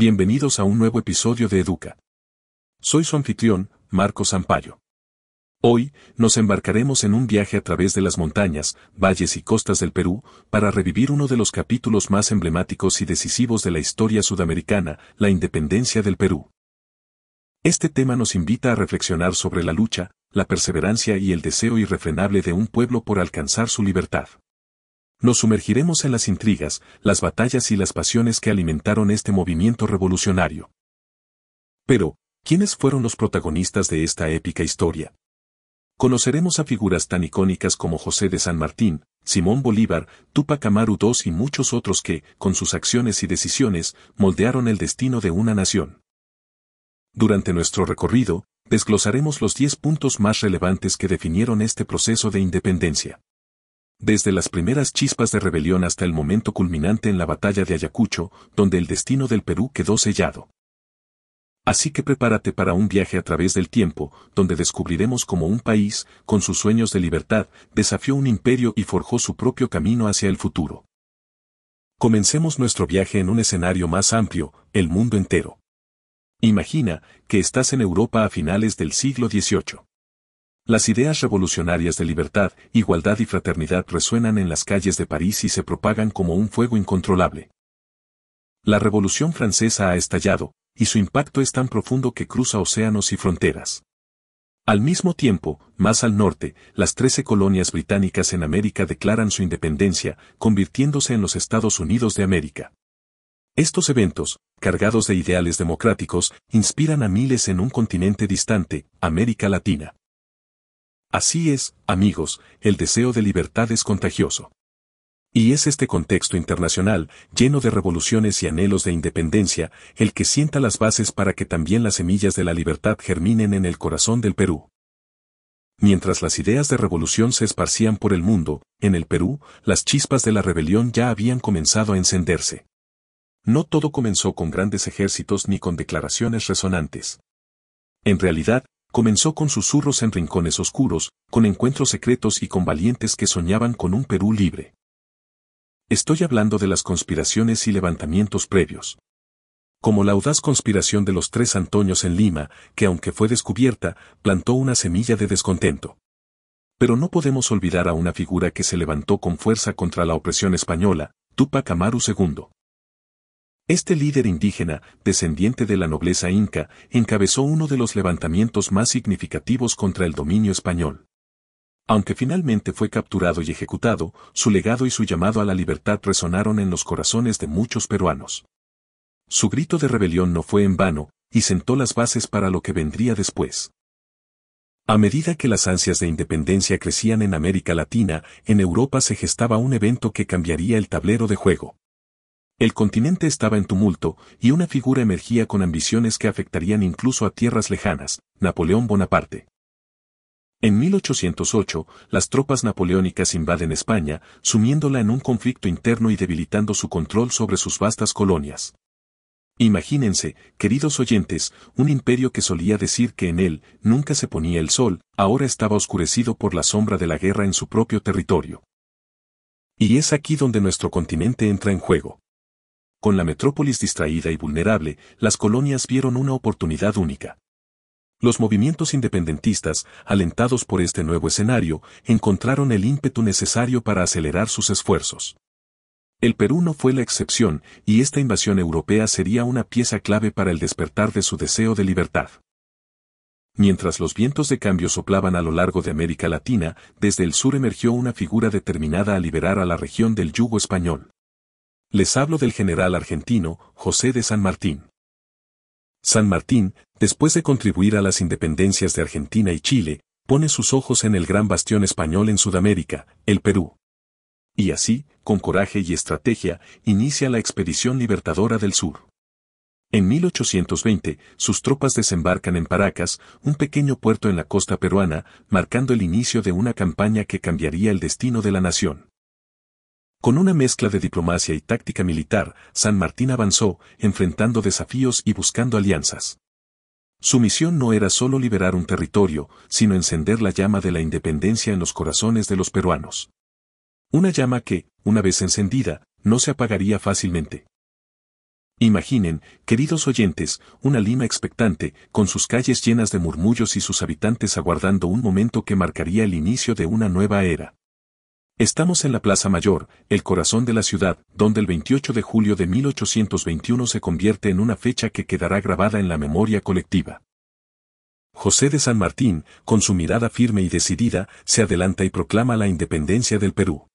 Bienvenidos a un nuevo episodio de Educa. Soy su anfitrión, Marcos Sampaio. Hoy, nos embarcaremos en un viaje a través de las montañas, valles y costas del Perú, para revivir uno de los capítulos más emblemáticos y decisivos de la historia sudamericana, la independencia del Perú. Este tema nos invita a reflexionar sobre la lucha, la perseverancia y el deseo irrefrenable de un pueblo por alcanzar su libertad. Nos sumergiremos en las intrigas, las batallas y las pasiones que alimentaron este movimiento revolucionario. Pero, ¿quiénes fueron los protagonistas de esta épica historia? Conoceremos a figuras tan icónicas como José de San Martín, Simón Bolívar, Tupac Amaru II y muchos otros que, con sus acciones y decisiones, moldearon el destino de una nación. Durante nuestro recorrido, desglosaremos los 10 puntos más relevantes que definieron este proceso de independencia. Desde las primeras chispas de rebelión hasta el momento culminante en la batalla de Ayacucho, donde el destino del Perú quedó sellado. Así que prepárate para un viaje a través del tiempo, donde descubriremos cómo un país, con sus sueños de libertad, desafió un imperio y forjó su propio camino hacia el futuro. Comencemos nuestro viaje en un escenario más amplio, el mundo entero. Imagina que estás en Europa a finales del siglo XVIII. Las ideas revolucionarias de libertad, igualdad y fraternidad resuenan en las calles de París y se propagan como un fuego incontrolable. La Revolución Francesa ha estallado, y su impacto es tan profundo que cruza océanos y fronteras. Al mismo tiempo, más al norte, las trece colonias británicas en América declaran su independencia, convirtiéndose en los Estados Unidos de América. Estos eventos, cargados de ideales democráticos, inspiran a miles en un continente distante, América Latina. Así es, amigos, el deseo de libertad es contagioso. Y es este contexto internacional, lleno de revoluciones y anhelos de independencia, el que sienta las bases para que también las semillas de la libertad germinen en el corazón del Perú. Mientras las ideas de revolución se esparcían por el mundo, en el Perú, las chispas de la rebelión ya habían comenzado a encenderse. No todo comenzó con grandes ejércitos ni con declaraciones resonantes. En realidad, comenzó con susurros en rincones oscuros, con encuentros secretos y con valientes que soñaban con un Perú libre. Estoy hablando de las conspiraciones y levantamientos previos. Como la audaz conspiración de los tres Antonios en Lima, que aunque fue descubierta, plantó una semilla de descontento. Pero no podemos olvidar a una figura que se levantó con fuerza contra la opresión española, Tupac Amaru II. Este líder indígena, descendiente de la nobleza inca, encabezó uno de los levantamientos más significativos contra el dominio español. Aunque finalmente fue capturado y ejecutado, su legado y su llamado a la libertad resonaron en los corazones de muchos peruanos. Su grito de rebelión no fue en vano, y sentó las bases para lo que vendría después. A medida que las ansias de independencia crecían en América Latina, en Europa se gestaba un evento que cambiaría el tablero de juego. El continente estaba en tumulto, y una figura emergía con ambiciones que afectarían incluso a tierras lejanas, Napoleón Bonaparte. En 1808, las tropas napoleónicas invaden España, sumiéndola en un conflicto interno y debilitando su control sobre sus vastas colonias. Imagínense, queridos oyentes, un imperio que solía decir que en él nunca se ponía el sol, ahora estaba oscurecido por la sombra de la guerra en su propio territorio. Y es aquí donde nuestro continente entra en juego. Con la metrópolis distraída y vulnerable, las colonias vieron una oportunidad única. Los movimientos independentistas, alentados por este nuevo escenario, encontraron el ímpetu necesario para acelerar sus esfuerzos. El Perú no fue la excepción, y esta invasión europea sería una pieza clave para el despertar de su deseo de libertad. Mientras los vientos de cambio soplaban a lo largo de América Latina, desde el sur emergió una figura determinada a liberar a la región del yugo español. Les hablo del general argentino, José de San Martín. San Martín, después de contribuir a las independencias de Argentina y Chile, pone sus ojos en el gran bastión español en Sudamérica, el Perú. Y así, con coraje y estrategia, inicia la expedición libertadora del sur. En 1820, sus tropas desembarcan en Paracas, un pequeño puerto en la costa peruana, marcando el inicio de una campaña que cambiaría el destino de la nación. Con una mezcla de diplomacia y táctica militar, San Martín avanzó, enfrentando desafíos y buscando alianzas. Su misión no era solo liberar un territorio, sino encender la llama de la independencia en los corazones de los peruanos. Una llama que, una vez encendida, no se apagaría fácilmente. Imaginen, queridos oyentes, una Lima expectante, con sus calles llenas de murmullos y sus habitantes aguardando un momento que marcaría el inicio de una nueva era. Estamos en la Plaza Mayor, el corazón de la ciudad, donde el 28 de julio de 1821 se convierte en una fecha que quedará grabada en la memoria colectiva. José de San Martín, con su mirada firme y decidida, se adelanta y proclama la independencia del Perú.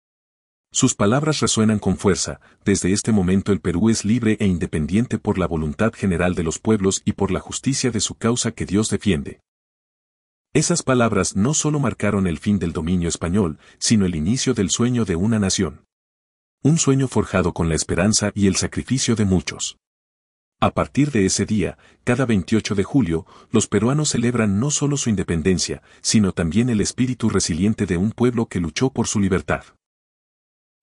Sus palabras resuenan con fuerza, desde este momento el Perú es libre e independiente por la voluntad general de los pueblos y por la justicia de su causa que Dios defiende. Esas palabras no solo marcaron el fin del dominio español, sino el inicio del sueño de una nación. Un sueño forjado con la esperanza y el sacrificio de muchos. A partir de ese día, cada 28 de julio, los peruanos celebran no solo su independencia, sino también el espíritu resiliente de un pueblo que luchó por su libertad.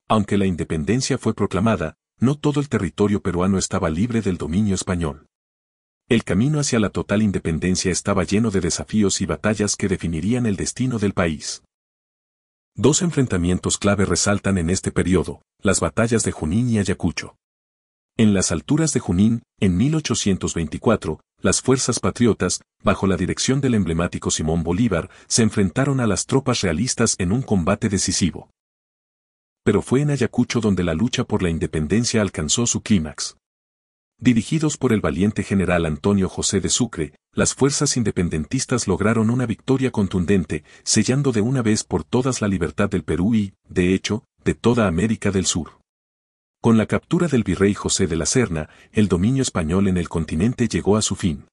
Aunque la independencia fue proclamada, no todo el territorio peruano estaba libre del dominio español. El camino hacia la total independencia estaba lleno de desafíos y batallas que definirían el destino del país. Dos enfrentamientos clave resaltan en este periodo, las batallas de Junín y Ayacucho. En las alturas de Junín, en 1824, las fuerzas patriotas, bajo la dirección del emblemático Simón Bolívar, se enfrentaron a las tropas realistas en un combate decisivo pero fue en Ayacucho donde la lucha por la independencia alcanzó su clímax. Dirigidos por el valiente general Antonio José de Sucre, las fuerzas independentistas lograron una victoria contundente, sellando de una vez por todas la libertad del Perú y, de hecho, de toda América del Sur. Con la captura del virrey José de la Serna, el dominio español en el continente llegó a su fin.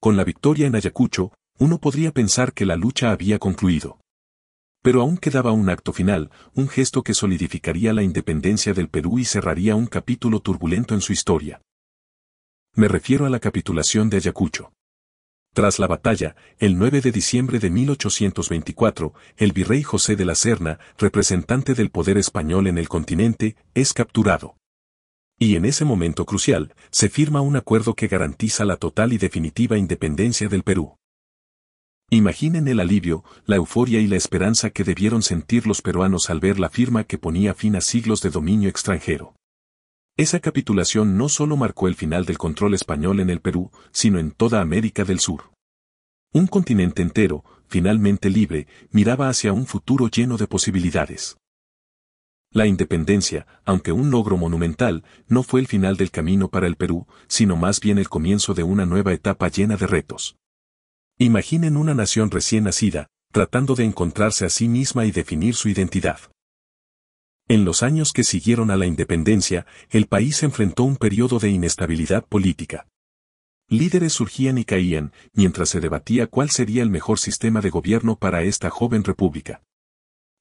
Con la victoria en Ayacucho, uno podría pensar que la lucha había concluido. Pero aún quedaba un acto final, un gesto que solidificaría la independencia del Perú y cerraría un capítulo turbulento en su historia. Me refiero a la capitulación de Ayacucho. Tras la batalla, el 9 de diciembre de 1824, el virrey José de la Serna, representante del poder español en el continente, es capturado. Y en ese momento crucial, se firma un acuerdo que garantiza la total y definitiva independencia del Perú. Imaginen el alivio, la euforia y la esperanza que debieron sentir los peruanos al ver la firma que ponía fin a siglos de dominio extranjero. Esa capitulación no solo marcó el final del control español en el Perú, sino en toda América del Sur. Un continente entero, finalmente libre, miraba hacia un futuro lleno de posibilidades. La independencia, aunque un logro monumental, no fue el final del camino para el Perú, sino más bien el comienzo de una nueva etapa llena de retos. Imaginen una nación recién nacida, tratando de encontrarse a sí misma y definir su identidad. En los años que siguieron a la independencia, el país enfrentó un periodo de inestabilidad política. Líderes surgían y caían, mientras se debatía cuál sería el mejor sistema de gobierno para esta joven república.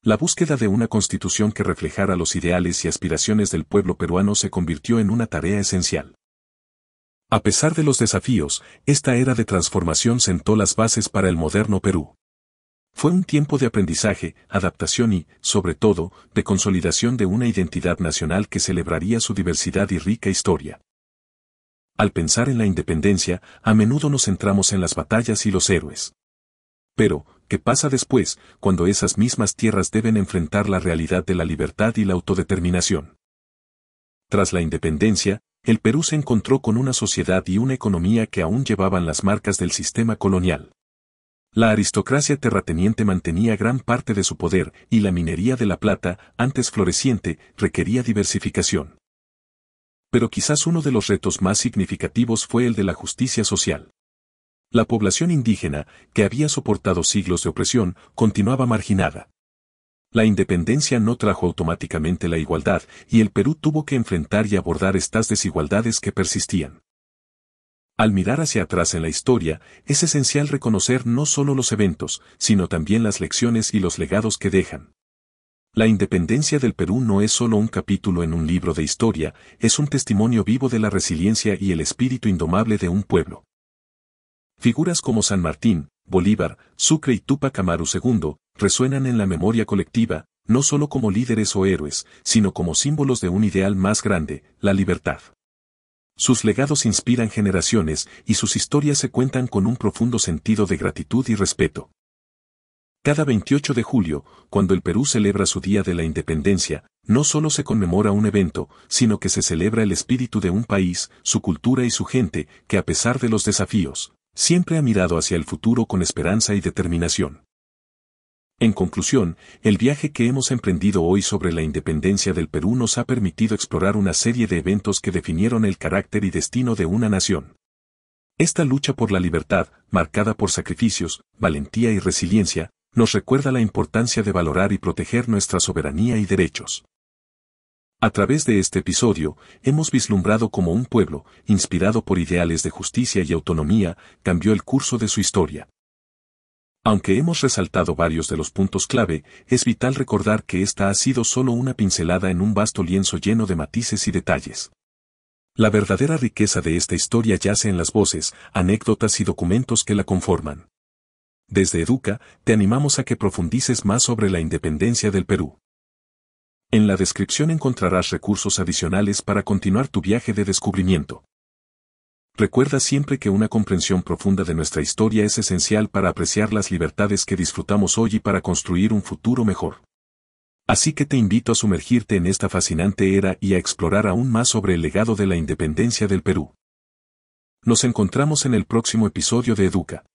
La búsqueda de una constitución que reflejara los ideales y aspiraciones del pueblo peruano se convirtió en una tarea esencial. A pesar de los desafíos, esta era de transformación sentó las bases para el moderno Perú. Fue un tiempo de aprendizaje, adaptación y, sobre todo, de consolidación de una identidad nacional que celebraría su diversidad y rica historia. Al pensar en la independencia, a menudo nos centramos en las batallas y los héroes. Pero, ¿qué pasa después, cuando esas mismas tierras deben enfrentar la realidad de la libertad y la autodeterminación? Tras la independencia, el Perú se encontró con una sociedad y una economía que aún llevaban las marcas del sistema colonial. La aristocracia terrateniente mantenía gran parte de su poder y la minería de la plata, antes floreciente, requería diversificación. Pero quizás uno de los retos más significativos fue el de la justicia social. La población indígena, que había soportado siglos de opresión, continuaba marginada. La independencia no trajo automáticamente la igualdad, y el Perú tuvo que enfrentar y abordar estas desigualdades que persistían. Al mirar hacia atrás en la historia, es esencial reconocer no solo los eventos, sino también las lecciones y los legados que dejan. La independencia del Perú no es solo un capítulo en un libro de historia, es un testimonio vivo de la resiliencia y el espíritu indomable de un pueblo. Figuras como San Martín, Bolívar, Sucre y Tupac Amaru II, resuenan en la memoria colectiva, no solo como líderes o héroes, sino como símbolos de un ideal más grande, la libertad. Sus legados inspiran generaciones y sus historias se cuentan con un profundo sentido de gratitud y respeto. Cada 28 de julio, cuando el Perú celebra su Día de la Independencia, no solo se conmemora un evento, sino que se celebra el espíritu de un país, su cultura y su gente, que a pesar de los desafíos, siempre ha mirado hacia el futuro con esperanza y determinación. En conclusión, el viaje que hemos emprendido hoy sobre la independencia del Perú nos ha permitido explorar una serie de eventos que definieron el carácter y destino de una nación. Esta lucha por la libertad, marcada por sacrificios, valentía y resiliencia, nos recuerda la importancia de valorar y proteger nuestra soberanía y derechos. A través de este episodio, hemos vislumbrado cómo un pueblo, inspirado por ideales de justicia y autonomía, cambió el curso de su historia. Aunque hemos resaltado varios de los puntos clave, es vital recordar que esta ha sido solo una pincelada en un vasto lienzo lleno de matices y detalles. La verdadera riqueza de esta historia yace en las voces, anécdotas y documentos que la conforman. Desde Educa, te animamos a que profundices más sobre la independencia del Perú. En la descripción encontrarás recursos adicionales para continuar tu viaje de descubrimiento. Recuerda siempre que una comprensión profunda de nuestra historia es esencial para apreciar las libertades que disfrutamos hoy y para construir un futuro mejor. Así que te invito a sumergirte en esta fascinante era y a explorar aún más sobre el legado de la independencia del Perú. Nos encontramos en el próximo episodio de Educa.